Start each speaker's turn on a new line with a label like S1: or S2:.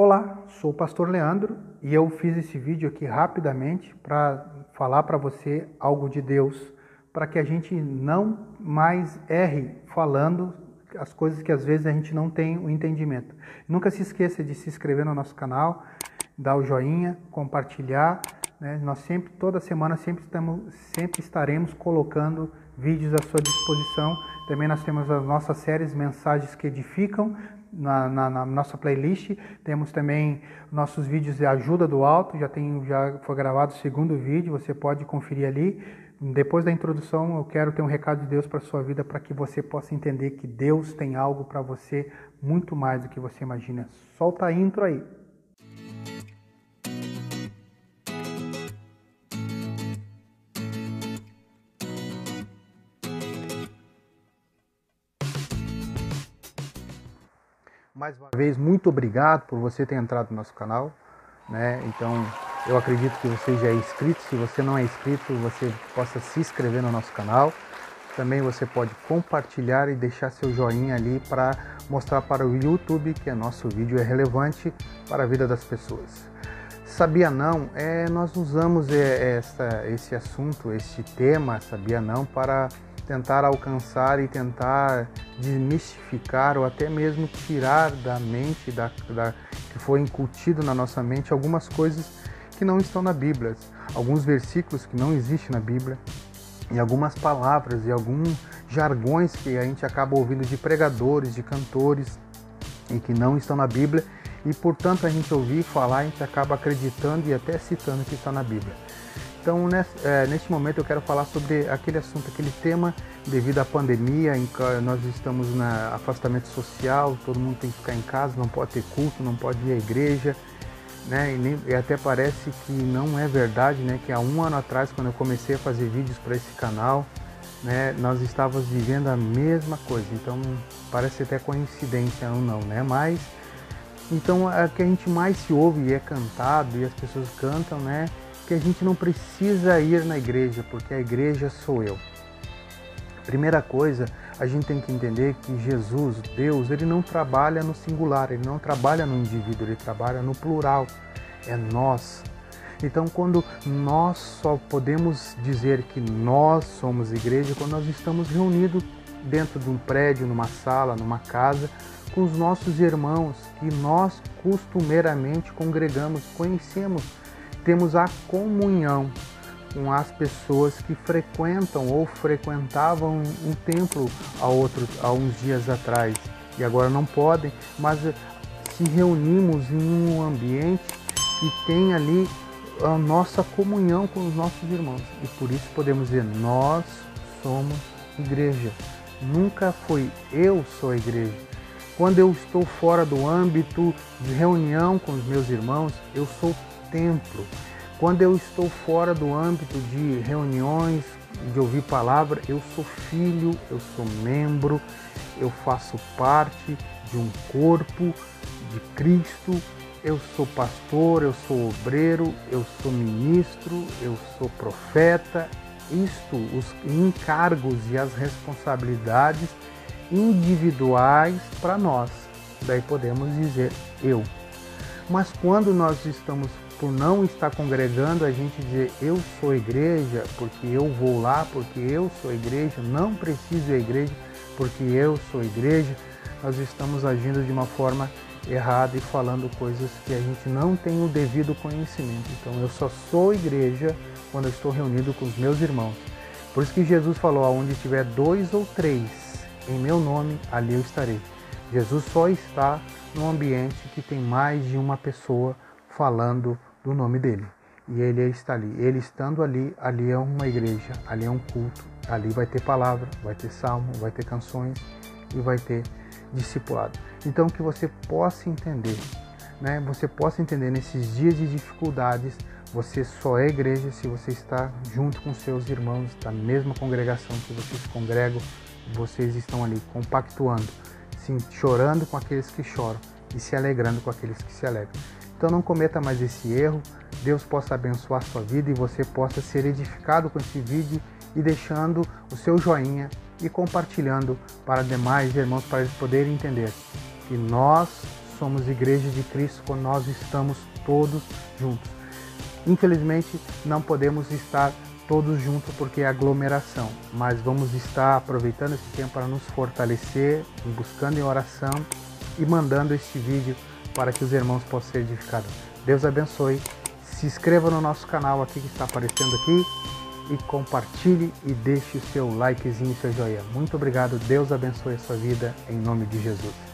S1: Olá, sou o pastor Leandro e eu fiz esse vídeo aqui rapidamente para falar para você algo de Deus, para que a gente não mais erre falando as coisas que às vezes a gente não tem o entendimento. Nunca se esqueça de se inscrever no nosso canal, dar o joinha, compartilhar. Né? Nós sempre, toda semana, sempre, estamos, sempre estaremos colocando vídeos à sua disposição. Também nós temos as nossas séries Mensagens que Edificam, na, na, na, nossa playlist. Temos também nossos vídeos de ajuda do alto, já, tem, já foi gravado o segundo vídeo, você pode conferir ali. Depois da introdução, eu quero ter um recado de Deus para sua vida, para que você possa entender que Deus tem algo para você muito mais do que você imagina. Solta a intro aí. Mais uma vez, muito obrigado por você ter entrado no nosso canal. Né? Então, eu acredito que você já é inscrito. Se você não é inscrito, você possa se inscrever no nosso canal. Também você pode compartilhar e deixar seu joinha ali para mostrar para o YouTube que nosso vídeo é relevante para a vida das pessoas. Sabia não? É, nós usamos é, essa, esse assunto, esse tema, sabia não, para tentar alcançar e tentar desmistificar ou até mesmo tirar da mente, da, da, que foi incutido na nossa mente, algumas coisas que não estão na Bíblia, alguns versículos que não existem na Bíblia, e algumas palavras e alguns jargões que a gente acaba ouvindo de pregadores, de cantores e que não estão na Bíblia, e portanto a gente ouvir falar, a gente acaba acreditando e até citando que está na Bíblia. Então, é, neste momento, eu quero falar sobre aquele assunto, aquele tema, devido à pandemia, nós estamos no afastamento social, todo mundo tem que ficar em casa, não pode ter culto, não pode ir à igreja, né? E, nem, e, até parece que não é verdade, né? Que há um ano atrás, quando eu comecei a fazer vídeos para esse canal, né? Nós estávamos vivendo a mesma coisa. Então parece até coincidência ou não, né? Mas então é que a gente mais se ouve e é cantado e as pessoas cantam, né? Que a gente não precisa ir na igreja, porque a igreja sou eu. Primeira coisa, a gente tem que entender que Jesus, Deus, ele não trabalha no singular, ele não trabalha no indivíduo, ele trabalha no plural. É nós. Então, quando nós só podemos dizer que nós somos igreja quando nós estamos reunidos dentro de um prédio, numa sala, numa casa, com os nossos irmãos que nós costumeiramente congregamos, conhecemos, temos a comunhão com as pessoas que frequentam ou frequentavam um templo há, outro, há uns dias atrás e agora não podem, mas se reunimos em um ambiente que tem ali a nossa comunhão com os nossos irmãos e por isso podemos dizer nós somos igreja. Nunca foi eu sou a igreja. Quando eu estou fora do âmbito de reunião com os meus irmãos, eu sou templo. Quando eu estou fora do âmbito de reuniões, de ouvir palavra, eu sou filho, eu sou membro, eu faço parte de um corpo de Cristo, eu sou pastor, eu sou obreiro, eu sou ministro, eu sou profeta. Isto, os encargos e as responsabilidades individuais para nós. Daí podemos dizer eu. Mas quando nós estamos por não estar congregando, a gente dizer eu sou igreja, porque eu vou lá, porque eu sou igreja, não preciso ir à igreja, porque eu sou igreja, nós estamos agindo de uma forma errada e falando coisas que a gente não tem o devido conhecimento. Então eu só sou igreja quando eu estou reunido com os meus irmãos. Por isso que Jesus falou: aonde tiver dois ou três em meu nome, ali eu estarei. Jesus só está no ambiente que tem mais de uma pessoa falando do nome dele. E ele está ali. Ele estando ali, ali é uma igreja, ali é um culto, ali vai ter palavra, vai ter salmo, vai ter canções e vai ter discipulado. Então que você possa entender, né? Você possa entender nesses dias de dificuldades, você só é igreja se você está junto com seus irmãos da mesma congregação que vocês congregam, vocês estão ali compactuando, chorando com aqueles que choram e se alegrando com aqueles que se alegram. Então não cometa mais esse erro. Deus possa abençoar sua vida e você possa ser edificado com esse vídeo e deixando o seu joinha e compartilhando para demais irmãos para eles poderem entender que nós somos igreja de Cristo quando nós estamos todos juntos. Infelizmente, não podemos estar todos juntos porque é aglomeração, mas vamos estar aproveitando esse tempo para nos fortalecer, buscando em oração e mandando este vídeo para que os irmãos possam ser edificados. Deus abençoe. Se inscreva no nosso canal aqui que está aparecendo aqui e compartilhe e deixe o seu likezinho, seu joinha. Muito obrigado. Deus abençoe a sua vida em nome de Jesus.